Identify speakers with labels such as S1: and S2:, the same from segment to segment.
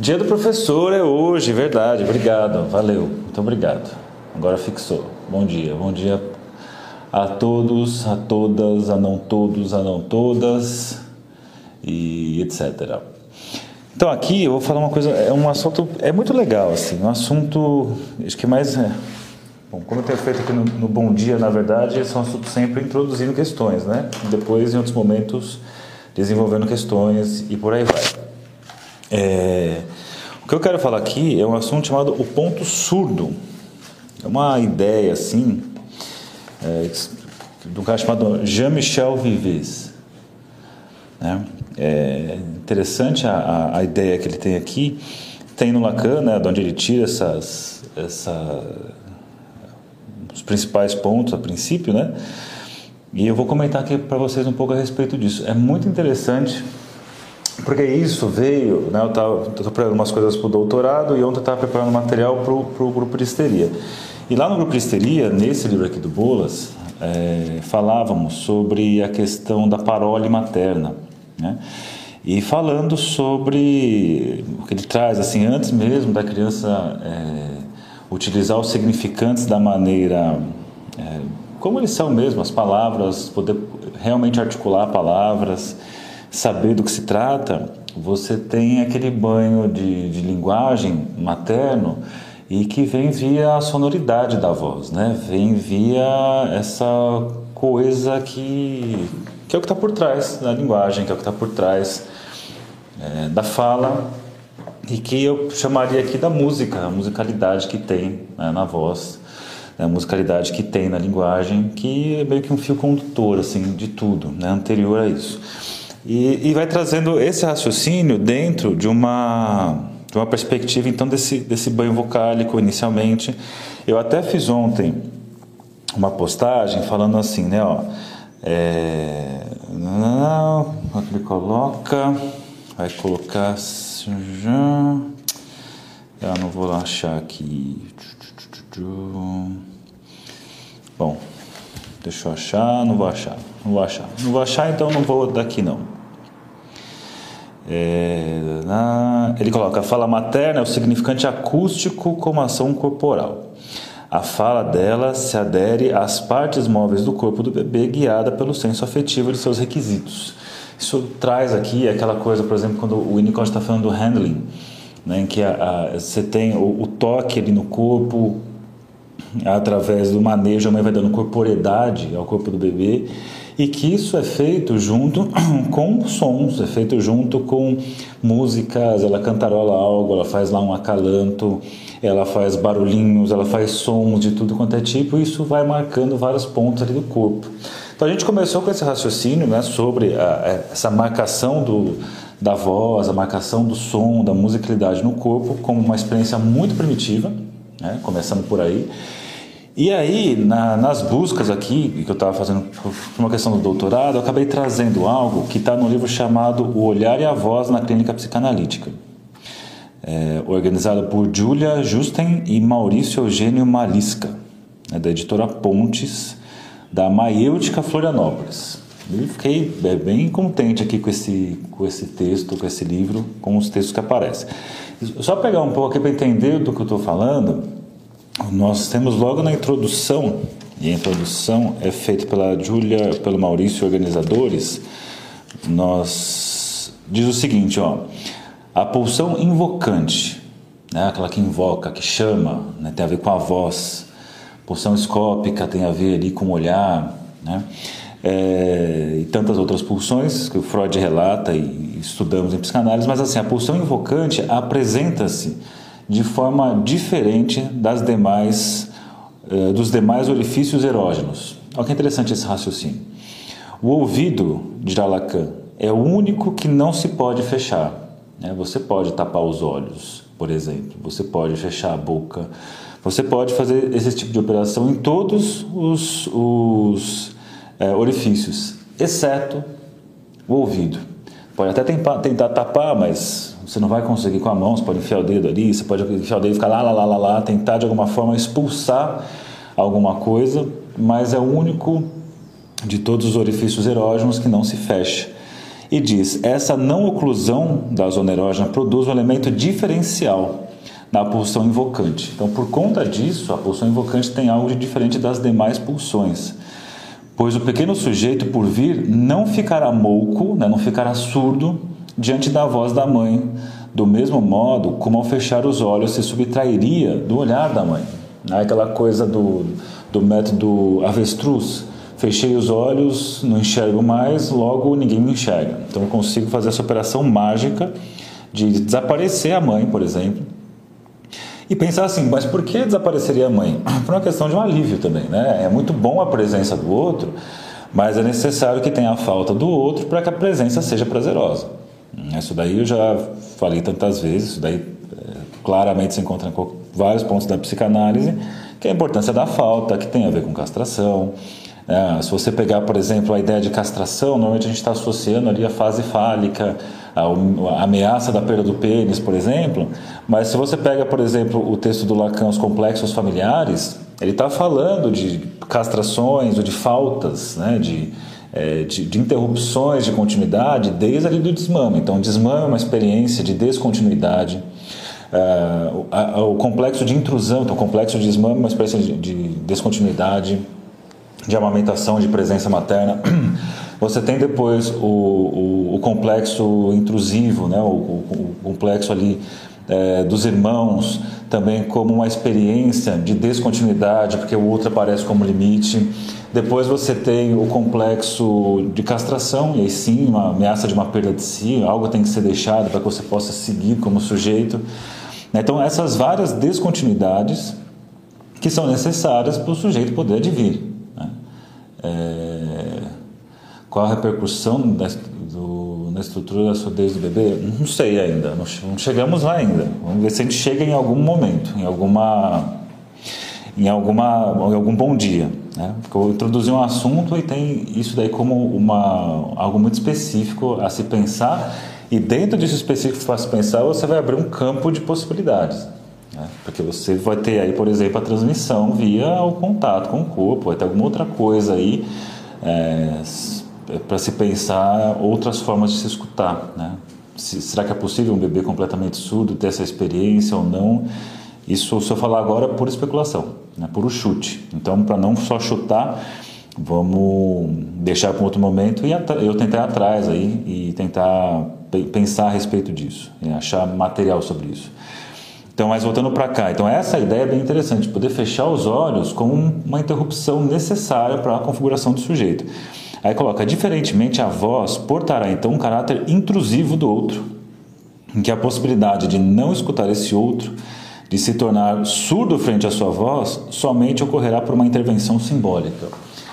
S1: Dia do professor é hoje, verdade. Obrigado, valeu, muito obrigado. Agora fixou. Bom dia, bom dia a todos, a todas, a não todos, a não todas e etc. Então aqui eu vou falar uma coisa, é um assunto, é muito legal assim, um assunto, acho que mais, é, bom, como eu tenho feito aqui no, no Bom Dia, na verdade, esse é um assunto sempre introduzindo questões, né? Depois, em outros momentos, desenvolvendo questões e por aí vai. É, o que eu quero falar aqui é um assunto chamado o ponto surdo. É uma ideia assim, é, de um cara chamado Jean-Michel Vives. Né? É interessante a, a, ideia que ele tem aqui. Tem no Lacan, né, de onde ele tira essas, essa, os principais pontos a princípio, né? E eu vou comentar aqui para vocês um pouco a respeito disso. É muito interessante porque isso veio, né, eu estava preparando umas coisas para o doutorado e ontem eu estava preparando material para o grupo de histeria. E lá no grupo de histeria, nesse livro aqui do Bolas, é, falávamos sobre a questão da parole materna, né? E falando sobre o que ele traz, assim, antes mesmo da criança é, utilizar os significantes da maneira é, como eles são mesmo, as palavras, poder realmente articular palavras, saber do que se trata, você tem aquele banho de, de linguagem materno e que vem via a sonoridade da voz, né? Vem via essa coisa que, que é o que está por trás da linguagem, que é o que está por trás é, da fala e que eu chamaria aqui da música, a musicalidade que tem né, na voz, né, a musicalidade que tem na linguagem, que é meio que um fio condutor assim de tudo, né, anterior a isso. E, e vai trazendo esse raciocínio dentro de uma de uma perspectiva então desse desse banho vocálico inicialmente. Eu até fiz ontem uma postagem falando assim, né, ó, é, não, ele coloca, vai colocar já, eu não vou achar aqui. Bom, deixa eu achar, não vou achar, não vou achar, não vou achar, então não vou daqui não. É, na, ele coloca: a fala materna é o significante acústico como ação corporal. A fala dela se adere às partes móveis do corpo do bebê, guiada pelo senso afetivo de seus requisitos. Isso traz aqui aquela coisa, por exemplo, quando o Winnicott está falando do handling, né, em que a, a, você tem o, o, toque ali no corpo, através do manejo, a mãe vai dando corporeidade ao corpo do bebê e que isso é feito junto com sons, é feito junto com músicas, ela cantarola algo, ela faz lá um acalanto, ela faz barulhinhos, ela faz sons de tudo quanto é tipo, e isso vai marcando vários pontos ali do corpo. Então a gente começou com esse raciocínio né, sobre a, essa marcação do, da voz, a marcação do som, da musicalidade no corpo, como uma experiência muito primitiva, né, começando por aí. E aí, na, nas buscas aqui, que eu estava fazendo por uma questão do doutorado, eu acabei trazendo algo que está no livro chamado O Olhar e a Voz na Clínica Psicanalítica, é, organizado por Julia Justen e Maurício Eugênio Malisca, é, da editora Pontes, da Maêutica Florianópolis. E fiquei é, bem contente aqui com esse, com esse texto, com esse livro, com os textos que aparecem. Só pegar um pouco aqui para entender do que eu estou falando, nós temos logo na introdução, e a introdução é feita pela Júlia, pelo Maurício, organizadores, nós diz o seguinte, ó, a pulsão invocante, né, aquela que invoca, que chama, né, tem a ver com a voz, pulsão escópica tem a ver ali com o olhar, né, é, e tantas outras pulsões que o Freud relata e estudamos em psicanálise, mas assim, a pulsão invocante apresenta-se de forma diferente das demais, eh, dos demais orifícios erógenos. Olha que interessante esse raciocínio. O ouvido, dirá Lacan, é o único que não se pode fechar. Né? Você pode tapar os olhos, por exemplo, você pode fechar a boca, você pode fazer esse tipo de operação em todos os, os é, orifícios, exceto o ouvido. Pode até tentar tapar, mas você não vai conseguir com a mão, você pode enfiar o dedo ali, você pode enfiar o dedo e ficar lá, lá, lá, lá, lá, tentar de alguma forma expulsar alguma coisa, mas é o único de todos os orifícios erógenos que não se fecha. e diz: essa não oclusão da zona erógena produz um elemento diferencial na pulsão invocante. Então, por conta disso, a pulsão invocante tem algo de diferente das demais pulsões, pois o pequeno sujeito por vir não ficará mouco, né, não ficará surdo diante da voz da mãe, do mesmo modo como ao fechar os olhos se subtrairia do olhar da mãe. É aquela coisa do, do método avestruz. Fechei os olhos, não enxergo mais, logo ninguém me enxerga. Então eu consigo fazer essa operação mágica de desaparecer a mãe, por exemplo, e pensar assim, mas por que desapareceria a mãe? Por uma questão de um alívio também, né? É muito bom a presença do outro, mas é necessário que tenha a falta do outro para que a presença seja prazerosa. Isso daí eu já falei tantas vezes, isso daí é, claramente se encontra em vários pontos da psicanálise, que é a importância da falta, que tem a ver com castração. É, se você pegar, por exemplo, a ideia de castração, normalmente a gente está associando ali a fase fálica, a, ameaça da perda do pênis, por exemplo. Mas se você pega, por exemplo, o texto do Lacan, Os Complexos Familiares, ele está falando de castrações ou de faltas, né, de, é, de, de, interrupções de continuidade desde ali do desmame. Então, desmame é uma experiência de descontinuidade. Uh, a, o complexo de intrusão, então, o complexo de desmame é uma experiência de, de descontinuidade, de amamentação, de presença materna. Você tem depois o, o, o complexo intrusivo, né? o, o complexo ali é, dos irmãos, também como uma experiência de descontinuidade, porque o outro aparece como limite. Depois você tem o complexo de castração, e aí sim, uma ameaça de uma perda de si, algo tem que ser deixado para que você possa seguir como sujeito. Então, essas várias descontinuidades que são necessárias para o sujeito poder advir. Né? É qual a repercussão da, do, na estrutura da surdez do bebê? Não sei ainda, não, não, chegamos lá ainda. Vamos ver se a gente chega em algum momento, em alguma, em alguma, em algum bom dia. Né? Porque eu introduzi um assunto e tem isso daí como uma, algo muito específico a se pensar e dentro disso específico para se pensar você vai abrir um campo de possibilidades. Né? Porque você vai ter aí, por exemplo, a transmissão via o contato com o corpo, vai ter alguma outra coisa aí. É, para se pensar outras formas de se escutar, né? Se, será que é possível um bebê completamente surdo ter essa experiência ou não? Isso, se eu falar agora, é por especulação, né? por chute. Então, para não só chutar, vamos deixar para outro momento e eu tentar atrás aí e tentar pensar a respeito disso, achar material sobre isso. Então, mas voltando para cá, então essa ideia é bem interessante, poder fechar os olhos com uma interrupção necessária para a configuração do sujeito. Aí coloca: diferentemente, a voz portará então um caráter intrusivo do outro, em que a possibilidade de não escutar esse outro, de se tornar surdo frente à sua voz, somente ocorrerá por uma intervenção simbólica.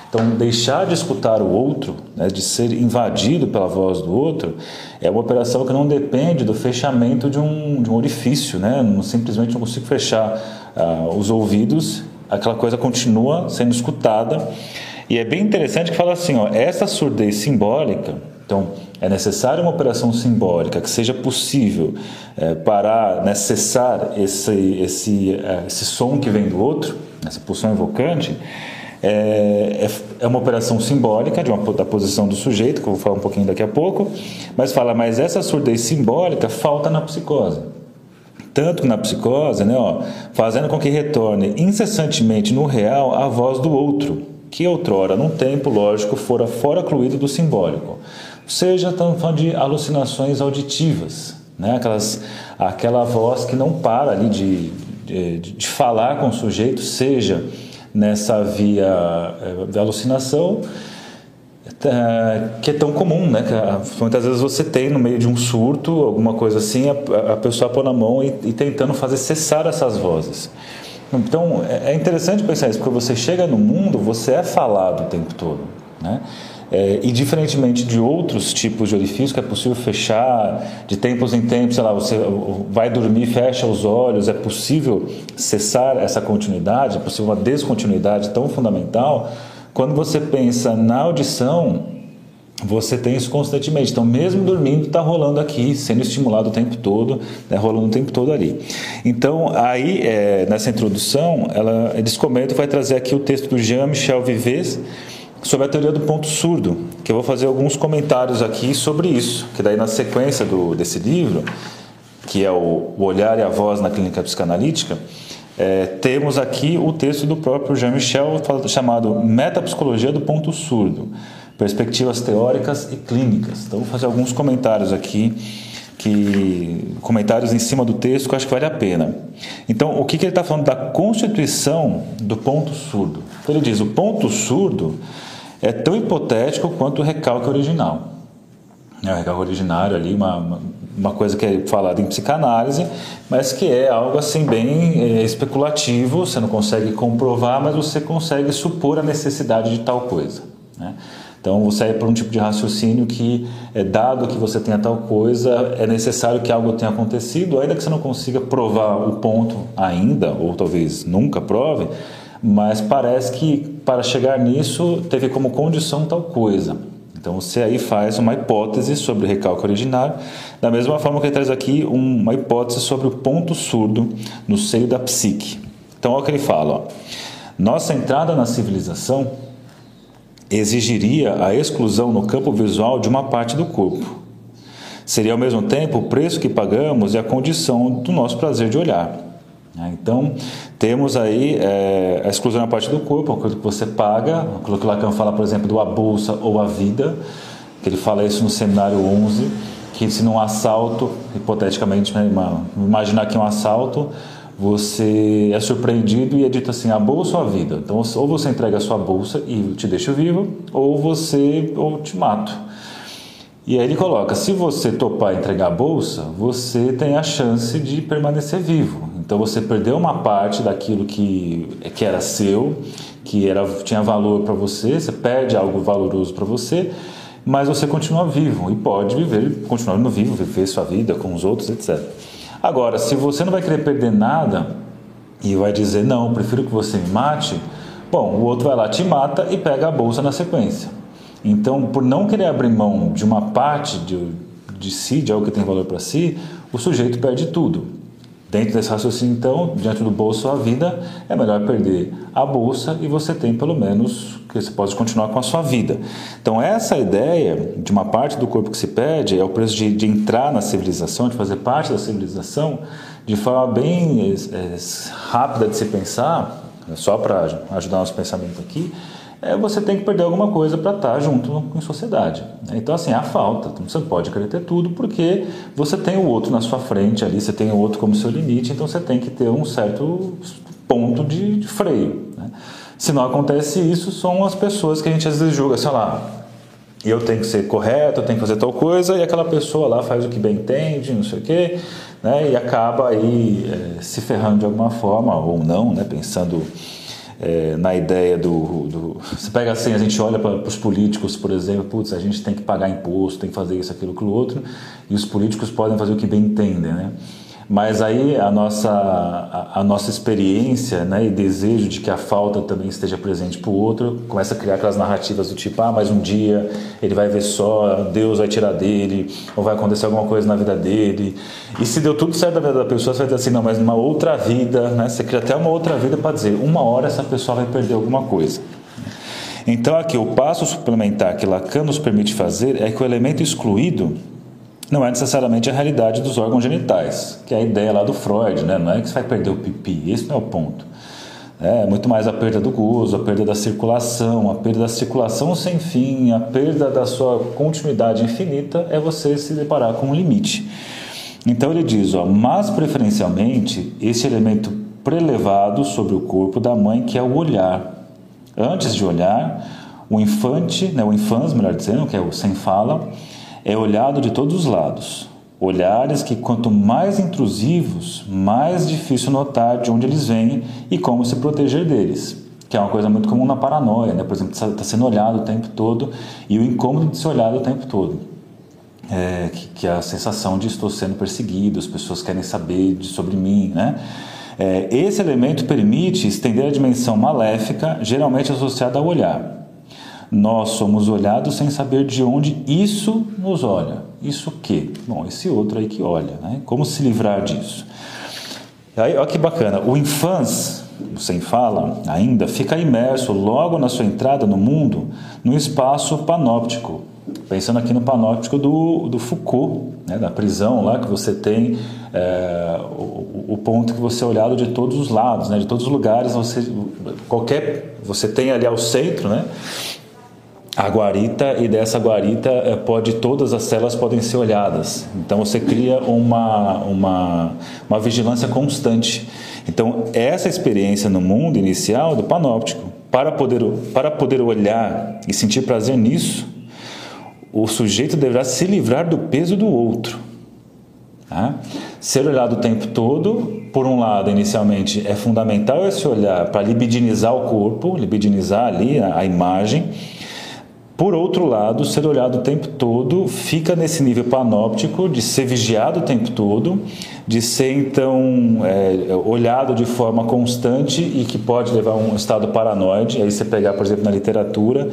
S1: Então, deixar de escutar o outro, né, de ser invadido pela voz do outro, é uma operação que não depende do fechamento de um, de um orifício. Né? Não, simplesmente não consigo fechar uh, os ouvidos, aquela coisa continua sendo escutada e é bem interessante que fala assim, ó, essa surdez simbólica, então é necessária uma operação simbólica que seja possível é, para né, cessar esse, esse, é, esse som que vem do outro, essa pulsão evocante, é, é, é, uma operação simbólica de uma, da posição do sujeito, que eu vou falar um pouquinho daqui a pouco, mas fala, mas essa surdez simbólica falta na psicose. Tanto que na psicose, né, ó, fazendo com que retorne incessantemente no real a voz do outro, que outrora, num tempo lógico, fora fora cluído do simbólico. Seja, estamos falando de alucinações auditivas, né? Aquelas, aquela voz que não para ali de, de, de falar com o sujeito, seja nessa via eh, de alucinação, eh, que é tão comum, né? Que muitas vezes você tem no meio de um surto, alguma coisa assim, a, a pessoa pôr na mão e, e tentando fazer cessar essas vozes. Então é, é interessante pensar isso, porque você chega no mundo, você é falado o tempo todo. Né? É, e diferentemente de outros tipos de orifício que é possível fechar de tempos em tempos, sei lá, você vai dormir, fecha os olhos, é possível cessar essa continuidade, é possível uma descontinuidade tão fundamental. Quando você pensa na audição, você tem isso constantemente. Então, mesmo dormindo, está rolando aqui, sendo estimulado o tempo todo, né, rolando o tempo todo ali. Então, aí, é, nessa introdução, ela, eles comentam, vai trazer aqui o texto do Jean-Michel Vives sobre a teoria do ponto surdo. que eu vou fazer alguns comentários aqui sobre isso, que daí na sequência do, desse livro, que é o, o Olhar e a Voz na Clínica Psicanalítica, é, temos aqui o texto do próprio Jean-Michel chamado Metapsicologia do Ponto Surdo, Perspectivas Teóricas e Clínicas. Então vou fazer alguns comentários aqui que comentários em cima do texto que eu acho que vale a pena. Então, o que, que ele está falando da constituição do ponto surdo? Então, ele diz: o ponto surdo é tão hipotético quanto o recalque original. É o recalque originário ali, uma, uma coisa que é falada em psicanálise, mas que é algo assim bem é, especulativo, você não consegue comprovar, mas você consegue supor a necessidade de tal coisa. Né? Então você é para um tipo de raciocínio que, é, dado que você tenha tal coisa, é necessário que algo tenha acontecido, ainda que você não consiga provar o ponto ainda, ou talvez nunca prove, mas parece que para chegar nisso teve como condição tal coisa. Então você aí faz uma hipótese sobre o recalque originário, da mesma forma que ele traz aqui uma hipótese sobre o ponto surdo no seio da psique. Então olha o que ele fala: ó. nossa entrada na civilização exigiria a exclusão no campo visual de uma parte do corpo. Seria ao mesmo tempo o preço que pagamos e a condição do nosso prazer de olhar. Né? Então, temos aí é, a exclusão na parte do corpo, aquilo que você paga, aquilo que Lacan fala, por exemplo, do a bolsa ou a vida, que ele fala isso no seminário 11, que se num assalto, hipoteticamente, né, imaginar que é um assalto, você é surpreendido e é dito assim, a bolsa ou a vida? Então, ou você entrega a sua bolsa e te deixa vivo, ou você ou te mato. E aí ele coloca, se você topar entregar a bolsa, você tem a chance de permanecer vivo. Então você perdeu uma parte daquilo que, que era seu, que era, tinha valor para você, você perde algo valoroso para você, mas você continua vivo e pode viver, continuar no vivo, viver sua vida com os outros, etc. Agora, se você não vai querer perder nada e vai dizer, não, prefiro que você me mate, bom, o outro vai lá, te mata e pega a bolsa na sequência. Então, por não querer abrir mão de uma parte de, de si, de algo que tem valor para si, o sujeito perde tudo. Dentro desse raciocínio, então, diante do bolso a vida, é melhor perder a bolsa e você tem pelo menos que você pode continuar com a sua vida. Então, essa ideia de uma parte do corpo que se perde é o preço de, de entrar na civilização, de fazer parte da civilização, de forma bem é, rápida de se pensar, só para ajudar nosso pensamento aqui, é, você tem que perder alguma coisa para estar tá junto em sociedade. Então, assim, há falta. Então, você pode querer ter tudo porque você tem o outro na sua frente ali, você tem o outro como seu limite, então você tem que ter um certo ponto de, de freio. Né? Se não acontece isso, são as pessoas que a gente às vezes julga, sei lá, eu tenho que ser correto, eu tenho que fazer tal coisa, e aquela pessoa lá faz o que bem entende, não sei o quê, né? e acaba aí é, se ferrando de alguma forma, ou não, né? pensando é, na ideia do, do, Você pega assim, a gente olha para os políticos, por exemplo, putz, a gente tem que pagar imposto, tem que fazer isso, aquilo, aquilo outro, e os políticos podem fazer o que bem entendem, né? Mas aí a nossa, a, a, nossa experiência né, e desejo de que a falta também esteja presente para o outro começa a criar aquelas narrativas do tipo: ah, mas um dia ele vai ver só, Deus vai tirar dele, ou vai acontecer alguma coisa na vida dele. E se deu tudo certo na vida da pessoa, você vai dizer assim: não, mas numa outra vida, né, você cria até uma outra vida para dizer: uma hora essa pessoa vai perder alguma coisa. Então, aqui, o passo suplementar que Lacan nos permite fazer é que o elemento excluído não é necessariamente a realidade dos órgãos genitais, que é a ideia lá do Freud, né? não é que você vai perder o pipi, esse não é o ponto. É muito mais a perda do gozo, a perda da circulação, a perda da circulação sem fim, a perda da sua continuidade infinita é você se deparar com um limite. Então ele diz, ó, mas preferencialmente esse elemento prelevado sobre o corpo da mãe que é o olhar. Antes de olhar, o infante, né, o infans, melhor dizendo, que é o sem fala, é olhado de todos os lados. Olhares que, quanto mais intrusivos, mais difícil notar de onde eles vêm e como se proteger deles. Que é uma coisa muito comum na paranoia, né? Por exemplo, está sendo olhado o tempo todo e o incômodo de ser olhado o tempo todo. É, que, que, é a sensação de estou sendo perseguido, as pessoas querem saber de, sobre mim, né? É, esse elemento permite estender a dimensão maléfica, geralmente associada ao olhar. Nós somos olhados sem saber de onde isso nos olha. Isso o quê? Bom, esse outro aí que olha. Né? Como se livrar disso? Aí, olha que bacana. O infans, sem fala ainda, fica imerso logo na sua entrada no mundo no espaço panóptico. Pensando aqui no panóptico do, do Foucault, né, da prisão lá que você tem é, o, o, ponto que você é olhado de todos os lados, né, de todos os lugares, você, qualquer, você tem ali ao centro, né, a guarita e dessa guarita é, pode todas as celas podem ser olhadas. Então você cria uma, uma, uma vigilância constante. Então essa experiência no mundo inicial do panóptico, para poder, para poder olhar e sentir prazer nisso, o sujeito deverá se livrar do peso do outro. Tá? Ser olhado o tempo todo, por um lado, inicialmente, é fundamental esse olhar para libidinizar o corpo, libidinizar ali a, a imagem por outro lado, ser olhado o tempo todo fica nesse nível panóptico de ser vigiado o tempo todo, de ser então é, olhado de forma constante e que pode levar a um estado paranoide. Aí você pegar, por exemplo, na literatura,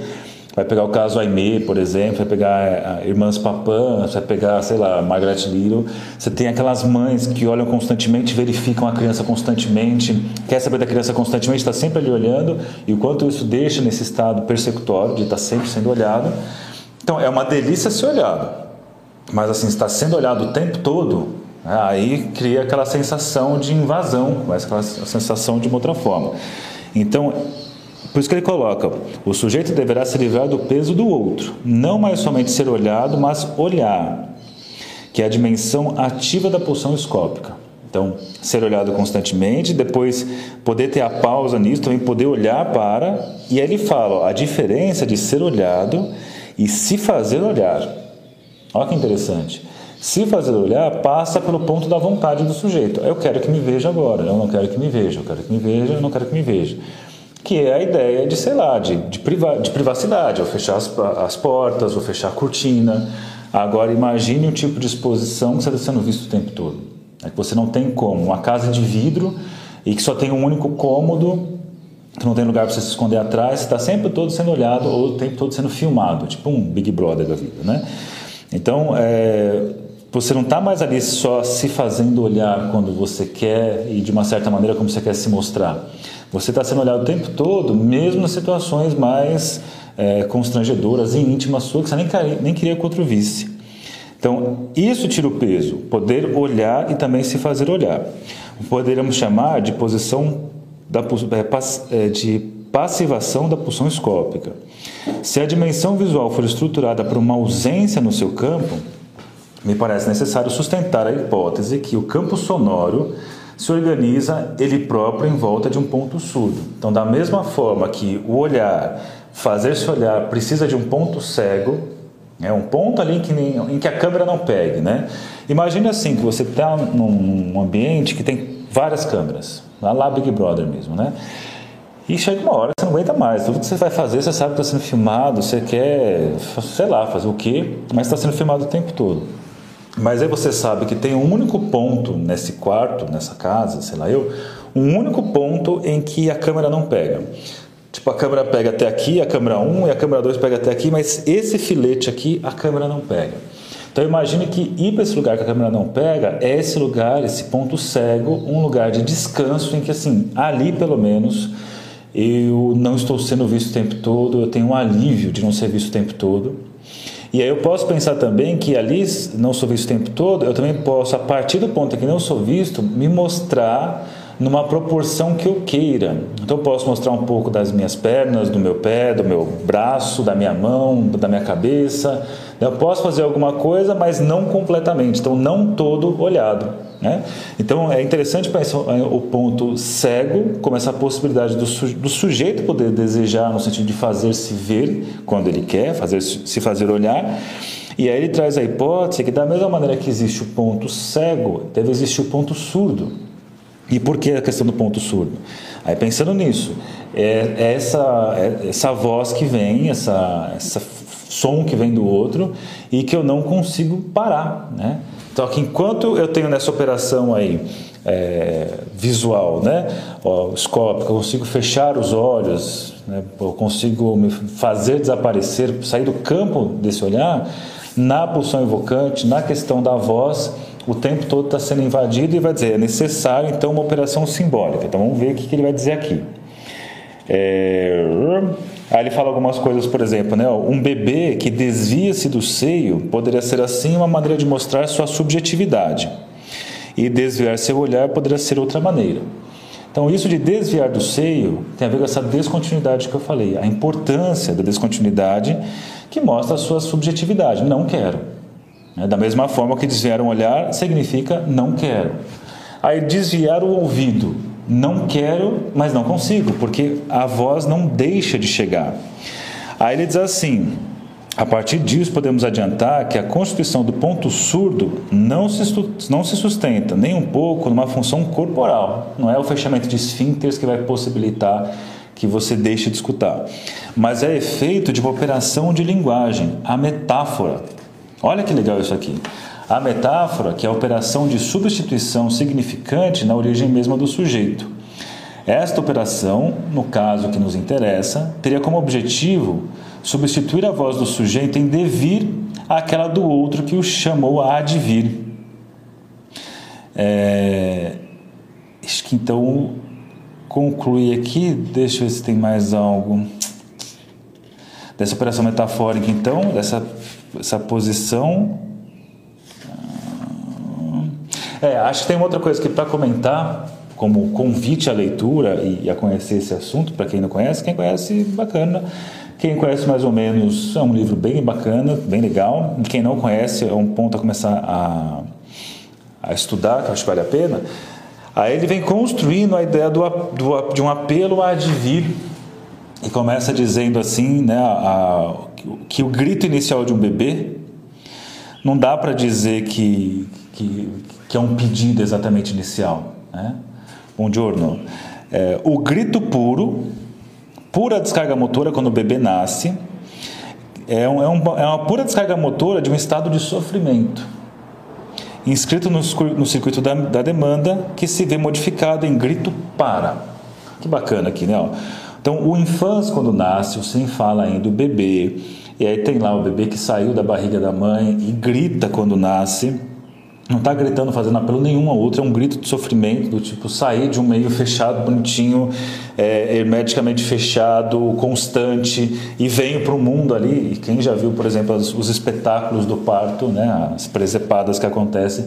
S1: Vai pegar o caso Aimee, por exemplo, vai pegar a Irmãs Papin, vai pegar, sei lá, Margaret Little. Você tem aquelas mães que olham constantemente, verificam a criança constantemente, quer saber da criança constantemente, está sempre ali olhando, e o quanto isso deixa nesse estado persecutório de estar sempre sendo olhado. Então, é uma delícia ser olhado, mas assim, está sendo olhado o tempo todo, né, aí cria aquela sensação de invasão, mas aquela sensação de uma outra forma. Então, por isso que ele coloca: o sujeito deverá se livrar do peso do outro, não mais somente ser olhado, mas olhar, que é a dimensão ativa da pulsão escópica. Então, ser olhado constantemente, depois poder ter a pausa nisso, também poder olhar para. E aí ele fala ó, a diferença de ser olhado e se fazer olhar. Olha que interessante. Se fazer olhar passa pelo ponto da vontade do sujeito. Eu quero que me veja agora, eu não quero que me veja, eu quero que me veja, eu não quero que me veja que é a ideia de, sei lá, de, de, priva, de privacidade, vou fechar as, as portas, vou fechar a cortina. Agora imagine o tipo de exposição que está sendo visto o tempo todo. É que você não tem como. Uma casa de vidro e que só tem um único cômodo, que não tem lugar para você se esconder atrás, está sempre todo sendo olhado ou o tempo todo sendo filmado, tipo um Big Brother da vida, né? Então, é, você não está mais ali só se fazendo olhar quando você quer e de uma certa maneira como você quer se mostrar. Você está sendo olhado o tempo todo, mesmo nas situações mais é, constrangedoras e íntimas suas, que você nem, nem queria que outro visse. Então, isso tira o peso, poder olhar e também se fazer olhar. Poderíamos chamar de posição da, é, é, de passivação da pulsão escópica. Se a dimensão visual for estruturada por uma ausência no seu campo, me parece necessário sustentar a hipótese que o campo sonoro se organiza ele próprio em volta de um ponto surdo. Então, da mesma forma que o olhar, fazer-se olhar, precisa de um ponto cego, é um ponto ali que nem, em que a câmera não pegue, né? Imagine assim que você está num ambiente que tem várias câmeras, lá, lá Big Brother mesmo, né? E chega uma hora que você não aguenta mais. Tudo que você vai fazer, você sabe que está sendo filmado, você quer, sei lá, fazer o quê, mas está sendo filmado o tempo todo. Mas aí você sabe que tem um único ponto nesse quarto, nessa casa, sei lá eu, um único ponto em que a câmera não pega. Tipo, a câmera pega até aqui, a câmera 1 e a câmera 2 pega até aqui, mas esse filete aqui a câmera não pega. Então imagine que ir para esse lugar que a câmera não pega é esse lugar, esse ponto cego, um lugar de descanso em que assim, ali pelo menos eu não estou sendo visto o tempo todo, eu tenho um alívio de não ser visto o tempo todo. E aí eu posso pensar também que ali não sou visto o tempo todo, eu também posso, a partir do ponto em que não sou visto, me mostrar numa proporção que eu queira. Então eu posso mostrar um pouco das minhas pernas, do meu pé, do meu braço, da minha mão, da minha cabeça. Eu posso fazer alguma coisa, mas não completamente. Então não todo olhado. Né? Então é interessante pensar o ponto cego como essa possibilidade do, do sujeito poder desejar no sentido de fazer-se ver quando ele quer, fazer se fazer olhar. E aí ele traz a hipótese que da mesma maneira que existe o ponto cego, deve existir o ponto surdo. E por que a questão do ponto surdo? Aí pensando nisso, é, é essa, é essa voz que vem, essa, essa som que vem do outro e que eu não consigo parar, né? Então, enquanto eu tenho nessa operação aí é, visual, né, escópica, eu consigo fechar os olhos, né, eu consigo me fazer desaparecer, sair do campo desse olhar, na pulsão evocante, na questão da voz, o tempo todo está sendo invadido e vai dizer, é necessário então uma operação simbólica. Então vamos ver o que ele vai dizer aqui. É... Aí ele fala algumas coisas, por exemplo, né? um bebê que desvia-se do seio poderia ser assim uma maneira de mostrar sua subjetividade. E desviar seu olhar poderia ser outra maneira. Então, isso de desviar do seio tem a ver com essa descontinuidade que eu falei, a importância da descontinuidade que mostra a sua subjetividade. Não quero. Né? Da mesma forma que desviar um olhar significa não quero. Aí, desviar o ouvido não quero, mas não consigo, porque a voz não deixa de chegar. Aí ele diz assim: a partir disso, podemos adiantar que a constituição do ponto surdo não se, não se sustenta nem um pouco numa função corporal. Não é o fechamento de esfíncteres que vai possibilitar que você deixe de escutar, mas é efeito de uma operação de linguagem, a metáfora. Olha que legal isso aqui. A metáfora, que é a operação de substituição significante na origem mesma do sujeito. Esta operação, no caso que nos interessa, teria como objetivo substituir a voz do sujeito em devir àquela do outro que o chamou a advir. É, acho que então conclui aqui, deixa eu ver se tem mais algo dessa operação metafórica então, dessa essa posição é, acho que tem uma outra coisa que para comentar, como convite à leitura e a conhecer esse assunto, para quem não conhece, quem conhece, bacana. Quem conhece mais ou menos, é um livro bem bacana, bem legal. Quem não conhece, é um ponto a começar a, a estudar, que acho que vale a pena. Aí ele vem construindo a ideia do, do, de um apelo a advir e começa dizendo assim, né, a, a, que o grito inicial de um bebê não dá para dizer que, que, que é um pedido exatamente inicial. Né? Buongiorno. É, o grito puro, pura descarga motora quando o bebê nasce, é, um, é, um, é uma pura descarga motora de um estado de sofrimento, inscrito no, no circuito da, da, demanda, que se vê modificado em grito para. Que bacana aqui, né? Então, o infância, quando nasce, o sem fala ainda, o bebê, e aí tem lá o bebê que saiu da barriga da mãe e grita quando nasce não está gritando, fazendo apelo nenhum ao outro, é um grito de sofrimento, do tipo sair de um meio fechado, bonitinho, é, hermeticamente fechado, constante, e venho para o mundo ali. E quem já viu, por exemplo, os, os espetáculos do parto, né, as presepadas que acontecem,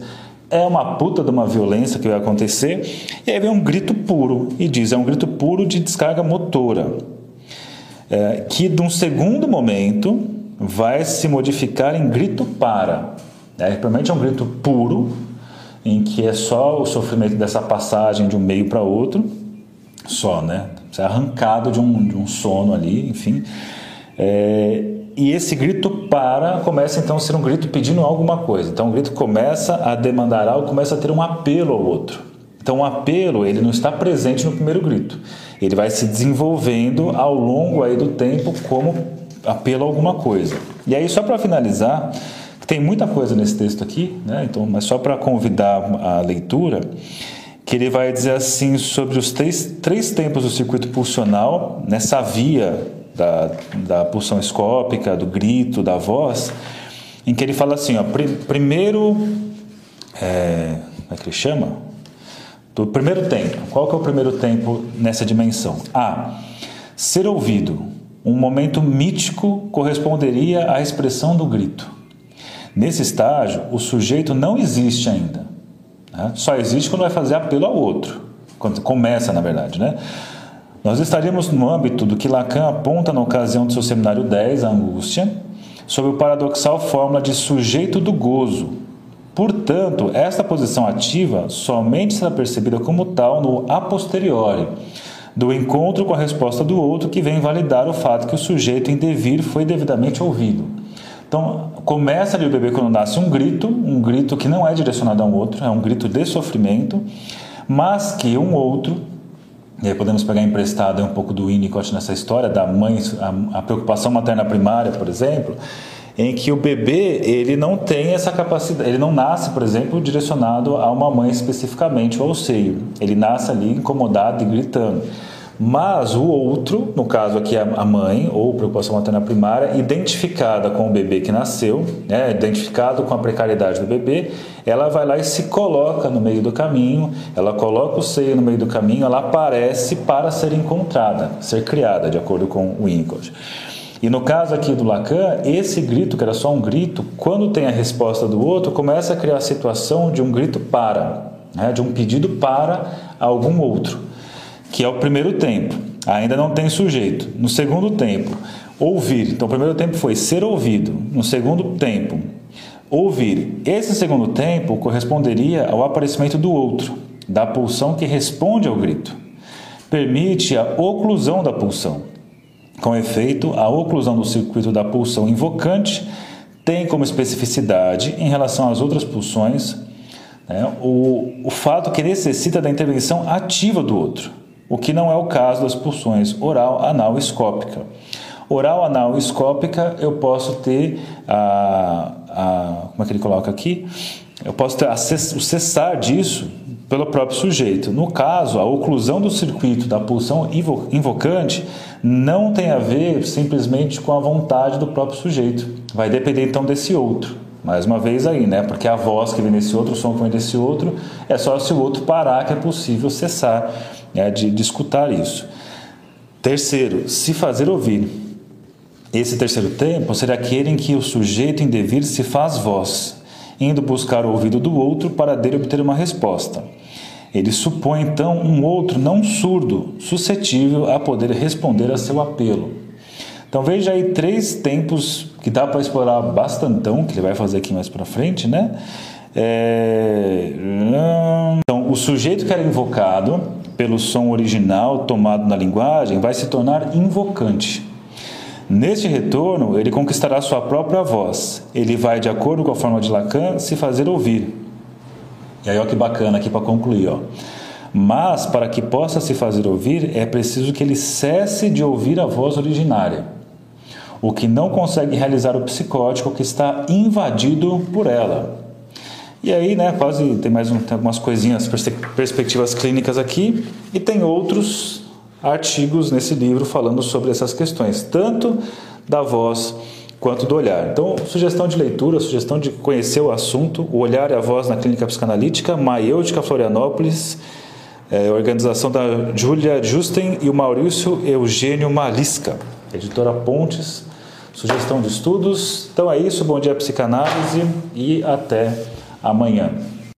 S1: é uma puta de uma violência que vai acontecer, e aí vem um grito puro, e diz: é um grito puro de descarga motora, é, que de um segundo momento vai se modificar em grito para. É, realmente é um grito puro, em que é só o sofrimento dessa passagem de um meio para outro, só, né? Você é arrancado de um, de um sono ali, enfim. É, e esse grito para começa então a ser um grito pedindo alguma coisa. Então o grito começa a demandar algo, começa a ter um apelo ao outro. Então o apelo ele não está presente no primeiro grito. Ele vai se desenvolvendo ao longo aí do tempo como apelo a alguma coisa. E aí só para finalizar, tem muita coisa nesse texto aqui, né? então, mas só para convidar a leitura, que ele vai dizer assim sobre os três, três tempos do circuito pulsional, nessa via da, da pulsão escópica, do grito, da voz, em que ele fala assim, ó, primeiro, é, como é que ele chama? Do primeiro tempo. Qual que é o primeiro tempo nessa dimensão? A. Ser ouvido. Um momento mítico corresponderia à expressão do grito. Nesse estágio, o sujeito não existe ainda. Né? Só existe quando vai fazer apelo ao outro. Quando começa, na verdade. Né? Nós estaríamos no âmbito do que Lacan aponta na ocasião do seu seminário 10, a angústia, sobre o paradoxal fórmula de sujeito do gozo. Portanto, esta posição ativa somente será percebida como tal no a posteriori, do encontro com a resposta do outro que vem validar o fato que o sujeito em devir foi devidamente ouvido. Então, começa ali o bebê quando nasce um grito, um grito que não é direcionado a um outro, é um grito de sofrimento, mas que um outro, e aí podemos pegar emprestado um pouco do Winnicott nessa história da mãe, a, a preocupação materna primária, por exemplo, em que o bebê ele não tem essa capacidade, ele não nasce, por exemplo, direcionado a uma mãe especificamente ou ao seio. Ele nasce ali incomodado e gritando. Mas o outro, no caso aqui a mãe ou preocupação materna primária, identificada com o bebê que nasceu, né, identificado com a precariedade do bebê, ela vai lá e se coloca no meio do caminho, ela coloca o seio no meio do caminho, ela aparece para ser encontrada, ser criada, de acordo com o Winnicott. E no caso aqui do Lacan, esse grito, que era só um grito, quando tem a resposta do outro, começa a criar a situação de um grito para, né, de um pedido para algum outro, que é o primeiro tempo. Ainda não tem sujeito. No segundo tempo, ouvir. Então, o primeiro tempo foi ser ouvido. No segundo tempo, ouvir. Esse segundo tempo corresponderia ao aparecimento do outro, da pulsão que responde ao grito. Permite a oclusão da pulsão. Com efeito, a oclusão do circuito da pulsão invocante tem como especificidade, em relação às outras pulsões, né, o, o fato que necessita da intervenção ativa do outro, o que não é o caso das pulsões oral, anal e escópica. Oral, anal e escópica, eu posso ter a, a. Como é que ele coloca aqui? Eu posso ter o cessar disso pelo próprio sujeito. No caso, a oclusão do circuito da pulsão invocante não tem a ver simplesmente com a vontade do próprio sujeito. Vai depender então desse outro. Mais uma vez aí, né? Porque a voz que vem desse outro, o som que vem desse outro, é só se o outro parar que é possível cessar né, de, de escutar isso. Terceiro, se fazer ouvir. Esse terceiro tempo será aquele em que o sujeito em devir se faz voz, indo buscar o ouvido do outro para dele obter uma resposta. Ele supõe então um outro não surdo, suscetível a poder responder a seu apelo. Então veja aí três tempos que dá para explorar bastantão, que ele vai fazer aqui mais para frente, né? É... Então, o sujeito que era invocado pelo som original tomado na linguagem vai se tornar invocante. Neste retorno, ele conquistará sua própria voz. Ele vai, de acordo com a forma de Lacan, se fazer ouvir. E aí, olha que bacana aqui para concluir. Ó. Mas, para que possa se fazer ouvir, é preciso que ele cesse de ouvir a voz originária, o que não consegue realizar o psicótico que está invadido por ela. E aí, né, quase tem mais um, tem algumas coisinhas, perspectivas clínicas aqui, e tem outros artigos nesse livro falando sobre essas questões, tanto da voz quanto do olhar. Então, sugestão de leitura, sugestão de conhecer o assunto, o olhar e a voz na clínica psicanalítica, Maiêutica Florianópolis, é, organização da Júlia Justen e o Maurício Eugênio Malisca, editora Pontes, sugestão de estudos. Então é isso, bom dia psicanálise e até amanhã.